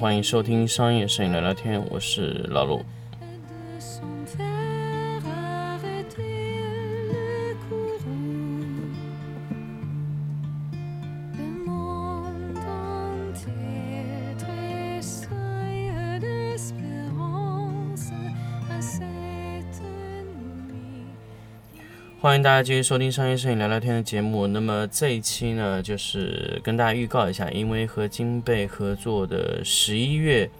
欢迎收听商业摄影聊聊天，我是老陆。欢迎大家继续收听商业摄影聊聊天的节目。那么这一期呢，就是跟大家预告一下，因为和金贝合作的十一月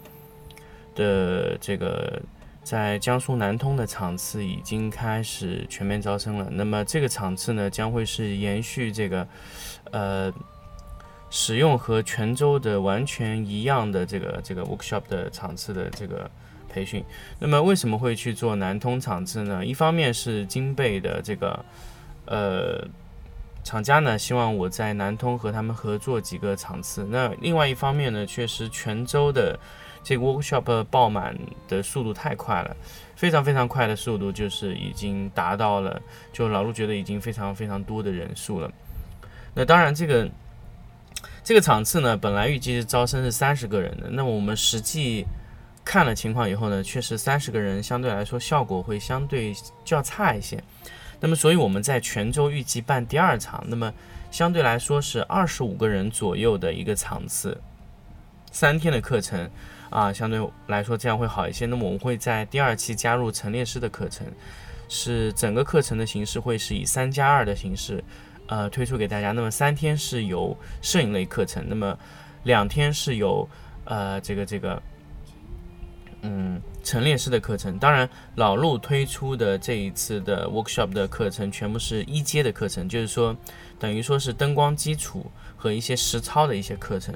的这个在江苏南通的场次已经开始全面招生了。那么这个场次呢，将会是延续这个呃使用和泉州的完全一样的这个这个 workshop 的场次的这个。培训，那么为什么会去做南通场次呢？一方面是金贝的这个呃厂家呢，希望我在南通和他们合作几个场次。那另外一方面呢，确实泉州的这个 workshop 爆满的速度太快了，非常非常快的速度，就是已经达到了，就老陆觉得已经非常非常多的人数了。那当然，这个这个场次呢，本来预计是招生是三十个人的，那我们实际。看了情况以后呢，确实三十个人相对来说效果会相对较差一些。那么，所以我们在泉州预计办第二场，那么相对来说是二十五个人左右的一个场次，三天的课程啊，相对来说这样会好一些。那么我们会在第二期加入陈列师的课程，是整个课程的形式会是以三加二的形式，呃，推出给大家。那么三天是由摄影类课程，那么两天是由呃这个这个。嗯，陈列师的课程，当然老陆推出的这一次的 workshop 的课程全部是一阶的课程，就是说等于说是灯光基础和一些实操的一些课程。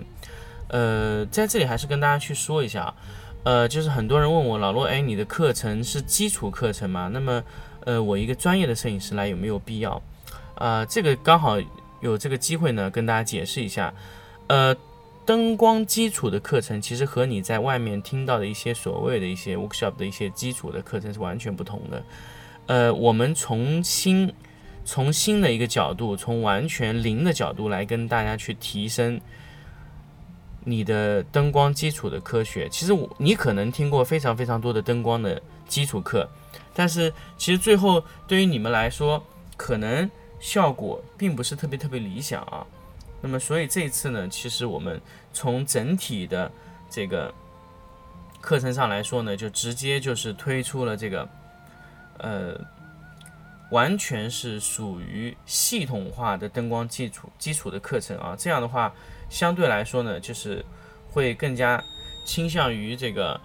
呃，在这里还是跟大家去说一下，呃，就是很多人问我老陆，哎，你的课程是基础课程吗？那么，呃，我一个专业的摄影师来有没有必要？啊，这个刚好有这个机会呢，跟大家解释一下，呃。灯光基础的课程其实和你在外面听到的一些所谓的一些 workshop 的一些基础的课程是完全不同的。呃，我们从新从新的一个角度，从完全零的角度来跟大家去提升你的灯光基础的科学。其实我你可能听过非常非常多的灯光的基础课，但是其实最后对于你们来说，可能效果并不是特别特别理想啊。那么，所以这一次呢，其实我们从整体的这个课程上来说呢，就直接就是推出了这个，呃，完全是属于系统化的灯光基础基础的课程啊。这样的话，相对来说呢，就是会更加倾向于这个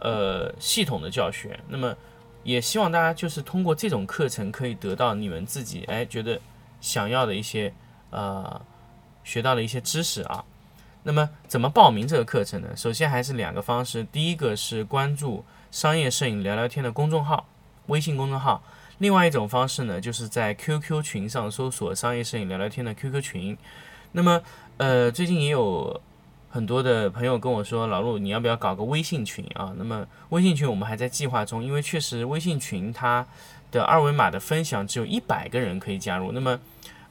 呃系统的教学。那么，也希望大家就是通过这种课程，可以得到你们自己哎觉得想要的一些呃。学到了一些知识啊，那么怎么报名这个课程呢？首先还是两个方式，第一个是关注商业摄影聊聊天的公众号，微信公众号；另外一种方式呢，就是在 QQ 群上搜索商业摄影聊聊天的 QQ 群。那么，呃，最近也有很多的朋友跟我说，老陆你要不要搞个微信群啊？那么微信群我们还在计划中，因为确实微信群它的二维码的分享只有一百个人可以加入，那么，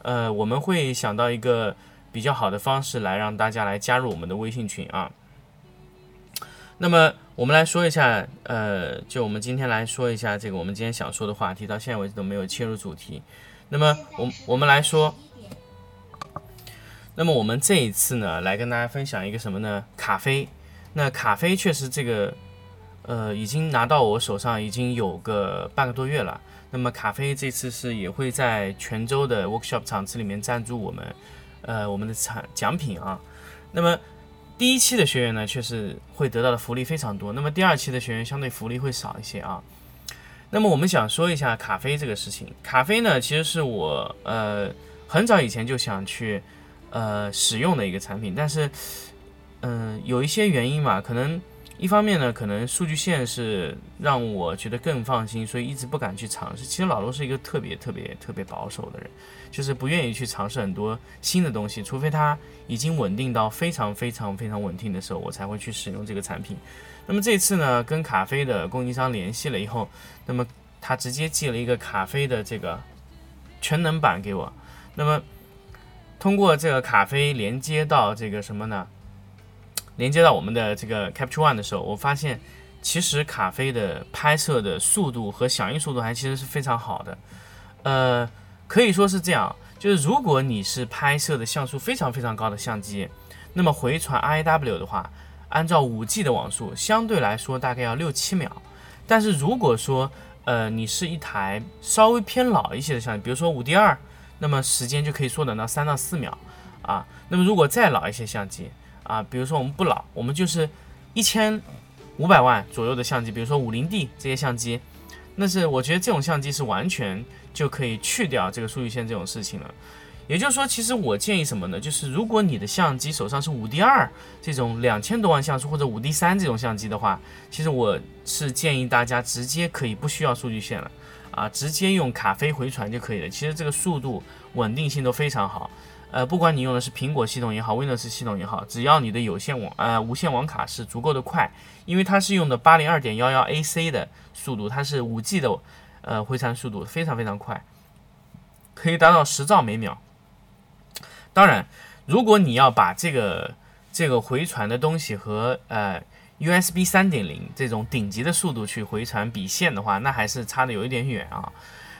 呃，我们会想到一个。比较好的方式来让大家来加入我们的微信群啊。那么我们来说一下，呃，就我们今天来说一下这个我们今天想说的话题，到现在为止都没有切入主题。那么我我们来说，那么我们这一次呢，来跟大家分享一个什么呢？卡啡。那卡啡确实这个，呃，已经拿到我手上已经有个半个多月了。那么卡啡这次是也会在泉州的 workshop 场次里面赞助我们。呃，我们的产奖品啊，那么第一期的学员呢，确实会得到的福利非常多。那么第二期的学员相对福利会少一些啊。那么我们想说一下咖啡这个事情。咖啡呢，其实是我呃很早以前就想去呃使用的一个产品，但是嗯有一些原因嘛，可能。一方面呢，可能数据线是让我觉得更放心，所以一直不敢去尝试。其实老罗是一个特别特别特别保守的人，就是不愿意去尝试很多新的东西，除非它已经稳定到非常非常非常稳定的时候，我才会去使用这个产品。那么这次呢，跟卡啡的供应商联系了以后，那么他直接寄了一个卡啡的这个全能版给我。那么通过这个卡啡连接到这个什么呢？连接到我们的这个 Capture One 的时候，我发现其实卡飞的拍摄的速度和响应速度还其实是非常好的。呃，可以说是这样，就是如果你是拍摄的像素非常非常高的相机，那么回传 RAW 的话，按照 5G 的网速，相对来说大概要六七秒。但是如果说呃你是一台稍微偏老一些的相机，比如说 5D2，那么时间就可以缩短到三到四秒啊。那么如果再老一些相机啊，比如说我们不老，我们就是一千五百万左右的相机，比如说 50D 这些相机，那是我觉得这种相机是完全。就可以去掉这个数据线这种事情了。也就是说，其实我建议什么呢？就是如果你的相机手上是五 D 二这种两千多万像素或者五 D 三这种相机的话，其实我是建议大家直接可以不需要数据线了啊，直接用卡飞回传就可以了。其实这个速度稳定性都非常好。呃，不管你用的是苹果系统也好，Windows 系统也好，只要你的有线网呃无线网卡是足够的快，因为它是用的八零二点幺幺 AC 的速度，它是五 G 的。呃，回传速度非常非常快，可以达到十兆每秒。当然，如果你要把这个这个回传的东西和呃 USB 三点零这种顶级的速度去回传比线的话，那还是差的有一点远啊。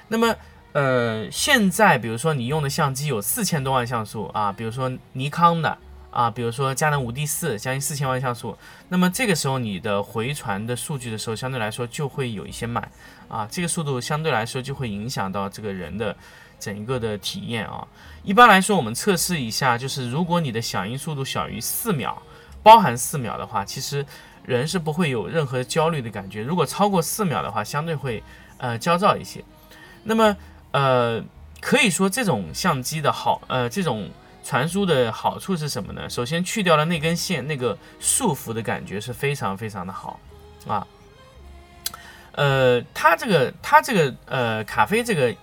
那么，呃，现在比如说你用的相机有四千多万像素啊，比如说尼康的。啊，比如说佳能五 D 四将近四千万像素，那么这个时候你的回传的数据的时候，相对来说就会有一些慢啊，这个速度相对来说就会影响到这个人的整一个的体验啊。一般来说，我们测试一下，就是如果你的响应速度小于四秒，包含四秒的话，其实人是不会有任何焦虑的感觉。如果超过四秒的话，相对会呃焦躁一些。那么呃，可以说这种相机的好呃这种。传输的好处是什么呢？首先去掉了那根线，那个束缚的感觉是非常非常的好啊。呃，它这个它这个呃卡飞这个，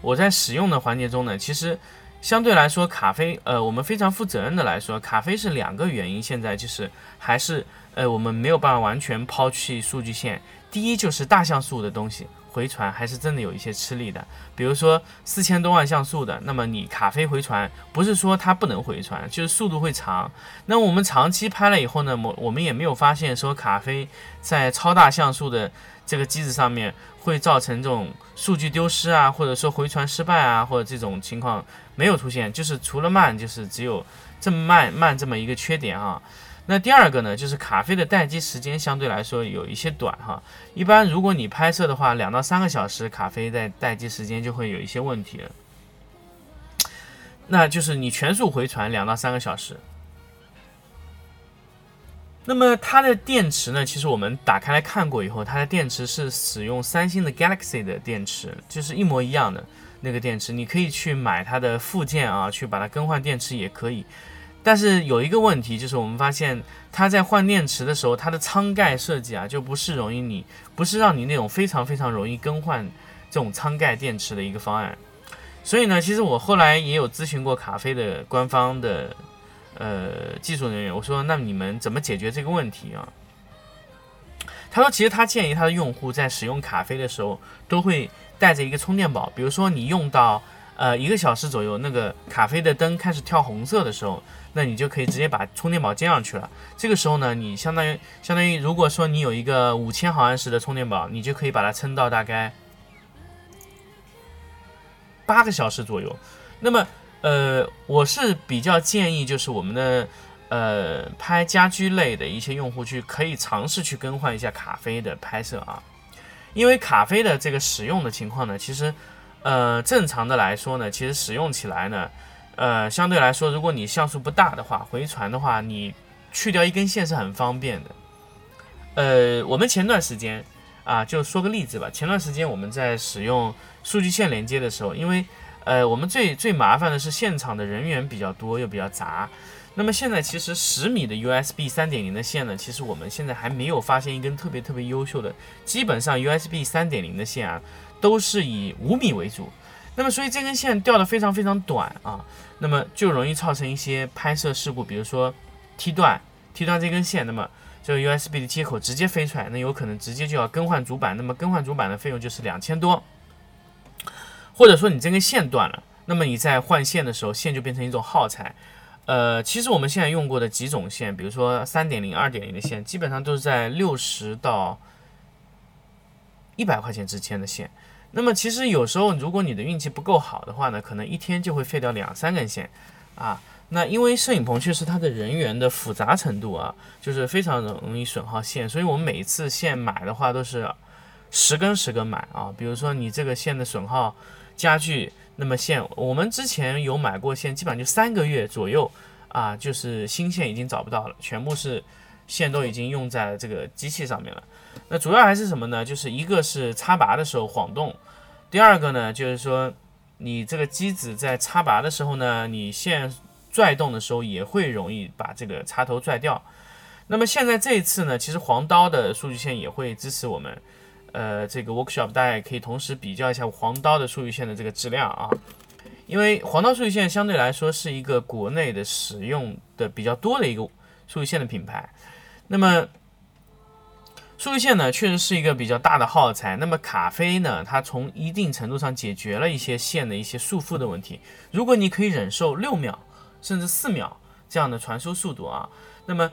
我在使用的环节中呢，其实相对来说卡飞呃我们非常负责任的来说，卡飞是两个原因，现在就是还是呃我们没有办法完全抛弃数据线。第一就是大像素的东西。回传还是真的有一些吃力的，比如说四千多万像素的，那么你卡飞回传不是说它不能回传，就是速度会长。那我们长期拍了以后呢，我我们也没有发现说卡飞在超大像素的这个机子上面会造成这种数据丢失啊，或者说回传失败啊，或者这种情况没有出现，就是除了慢，就是只有这么慢慢这么一个缺点啊。那第二个呢，就是卡飞的待机时间相对来说有一些短哈。一般如果你拍摄的话，两到三个小时，卡飞在待机时间就会有一些问题了。那就是你全速回传两到三个小时。那么它的电池呢？其实我们打开来看过以后，它的电池是使用三星的 Galaxy 的电池，就是一模一样的那个电池。你可以去买它的附件啊，去把它更换电池也可以。但是有一个问题，就是我们发现它在换电池的时候，它的舱盖设计啊，就不是容易你不是让你那种非常非常容易更换这种舱盖电池的一个方案。所以呢，其实我后来也有咨询过卡飞的官方的呃技术人员，我说那你们怎么解决这个问题啊？他说，其实他建议他的用户在使用卡飞的时候，都会带着一个充电宝，比如说你用到呃一个小时左右，那个卡飞的灯开始跳红色的时候。那你就可以直接把充电宝接上去了。这个时候呢，你相当于相当于，如果说你有一个五千毫安时的充电宝，你就可以把它撑到大概八个小时左右。那么，呃，我是比较建议，就是我们的呃拍家居类的一些用户去可以尝试去更换一下卡飞的拍摄啊，因为卡飞的这个使用的情况呢，其实呃正常的来说呢，其实使用起来呢。呃，相对来说，如果你像素不大的话，回传的话，你去掉一根线是很方便的。呃，我们前段时间啊，就说个例子吧。前段时间我们在使用数据线连接的时候，因为呃，我们最最麻烦的是现场的人员比较多又比较杂。那么现在其实十米的 USB 三点零的线呢，其实我们现在还没有发现一根特别特别优秀的。基本上 USB 三点零的线啊，都是以五米为主。那么所以这根线掉的非常非常短啊。那么就容易造成一些拍摄事故，比如说踢断踢断这根线，那么这个 USB 的接口直接飞出来，那有可能直接就要更换主板，那么更换主板的费用就是两千多。或者说你这根线断了，那么你在换线的时候，线就变成一种耗材。呃，其实我们现在用过的几种线，比如说三点零、二点零的线，基本上都是在六十到一百块钱之间的线。那么其实有时候，如果你的运气不够好的话呢，可能一天就会废掉两三根线啊。那因为摄影棚确实它的人员的复杂程度啊，就是非常容易损耗线，所以我们每一次线买的话都是十根十根买啊。比如说你这个线的损耗加剧，那么线我们之前有买过线，基本上就三个月左右啊，就是新线已经找不到了，全部是线都已经用在这个机器上面了。那主要还是什么呢？就是一个是插拔的时候晃动，第二个呢就是说你这个机子在插拔的时候呢，你线。拽动的时候也会容易把这个插头拽掉。那么现在这一次呢，其实黄刀的数据线也会支持我们，呃，这个 workshop 大家也可以同时比较一下黄刀的数据线的这个质量啊。因为黄刀数据线相对来说是一个国内的使用的比较多的一个数据线的品牌。那么数据线呢，确实是一个比较大的耗材。那么卡飞呢，它从一定程度上解决了一些线的一些束缚的问题。如果你可以忍受六秒。甚至四秒这样的传输速度啊，那么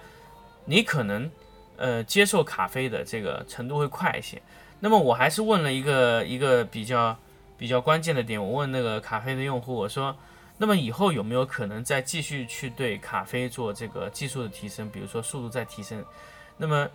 你可能呃接受卡飞的这个程度会快一些。那么我还是问了一个一个比较比较关键的点，我问那个卡飞的用户，我说，那么以后有没有可能再继续去对卡飞做这个技术的提升，比如说速度再提升？那么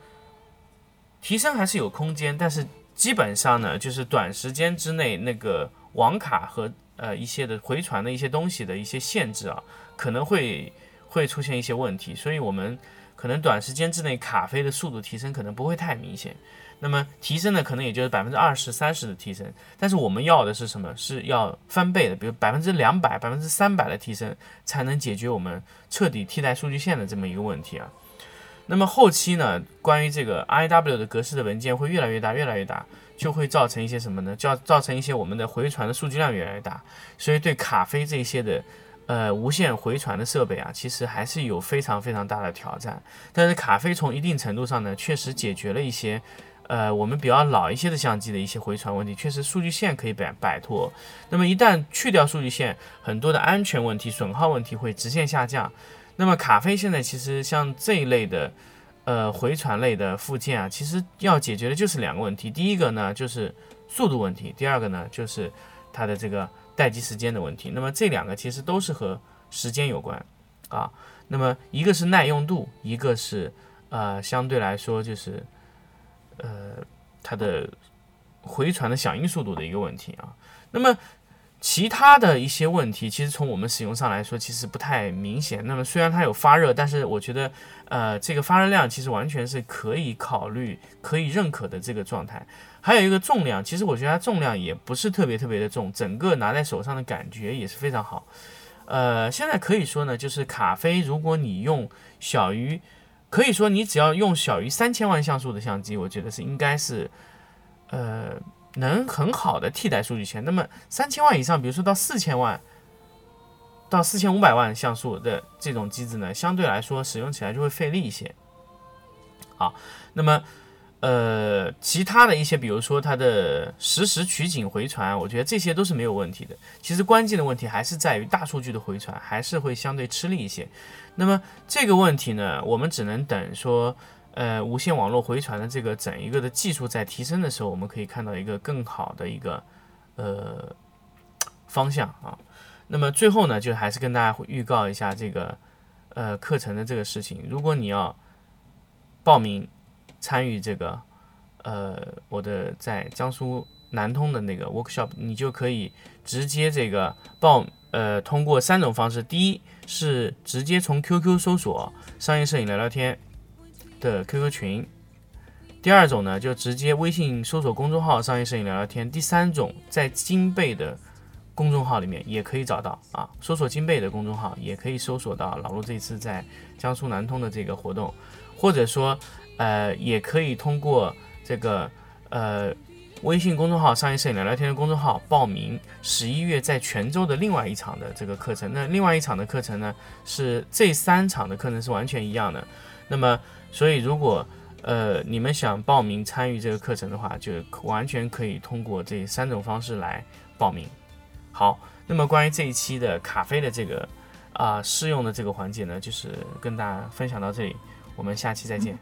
提升还是有空间，但是基本上呢，就是短时间之内那个网卡和呃一些的回传的一些东西的一些限制啊。可能会会出现一些问题，所以我们可能短时间之内卡飞的速度提升可能不会太明显。那么提升呢，可能也就是百分之二十三十的提升。但是我们要的是什么？是要翻倍的，比如百分之两百、百分之三百的提升，才能解决我们彻底替代数据线的这么一个问题啊。那么后期呢，关于这个 IW 的格式的文件会越来越大，越来越大，就会造成一些什么呢？叫造成一些我们的回传的数据量越来越大，所以对卡飞这些的。呃，无线回传的设备啊，其实还是有非常非常大的挑战。但是卡飞从一定程度上呢，确实解决了一些，呃，我们比较老一些的相机的一些回传问题，确实数据线可以摆摆脱。那么一旦去掉数据线，很多的安全问题、损耗问题会直线下降。那么卡飞现在其实像这一类的，呃，回传类的附件啊，其实要解决的就是两个问题。第一个呢就是速度问题，第二个呢就是它的这个。待机时间的问题，那么这两个其实都是和时间有关啊。那么一个是耐用度，一个是呃相对来说就是呃它的回传的响应速度的一个问题啊。那么其他的一些问题，其实从我们使用上来说，其实不太明显。那么虽然它有发热，但是我觉得呃这个发热量其实完全是可以考虑、可以认可的这个状态。还有一个重量，其实我觉得它重量也不是特别特别的重，整个拿在手上的感觉也是非常好。呃，现在可以说呢，就是卡飞，如果你用小于，可以说你只要用小于三千万像素的相机，我觉得是应该是，呃，能很好的替代数据线。那么三千万以上，比如说到四千万，到四千五百万像素的这种机子呢，相对来说使用起来就会费力一些。好，那么。呃，其他的一些，比如说它的实时取景回传，我觉得这些都是没有问题的。其实关键的问题还是在于大数据的回传，还是会相对吃力一些。那么这个问题呢，我们只能等说，呃，无线网络回传的这个整一个的技术在提升的时候，我们可以看到一个更好的一个呃方向啊。那么最后呢，就还是跟大家预告一下这个呃课程的这个事情。如果你要报名。参与这个，呃，我的在江苏南通的那个 workshop，你就可以直接这个报，呃，通过三种方式。第一是直接从 QQ 搜索“商业摄影聊聊天”的 QQ 群；第二种呢，就直接微信搜索公众号“商业摄影聊聊天”；第三种，在金贝的公众号里面也可以找到啊，搜索金贝的公众号也可以搜索到老陆这次在江苏南通的这个活动，或者说。呃，也可以通过这个呃微信公众号“商业摄影聊聊天”的公众号报名十一月在泉州的另外一场的这个课程。那另外一场的课程呢，是这三场的课程是完全一样的。那么，所以如果呃你们想报名参与这个课程的话，就完全可以通过这三种方式来报名。好，那么关于这一期的卡飞的这个啊试用的这个环节呢，就是跟大家分享到这里，我们下期再见。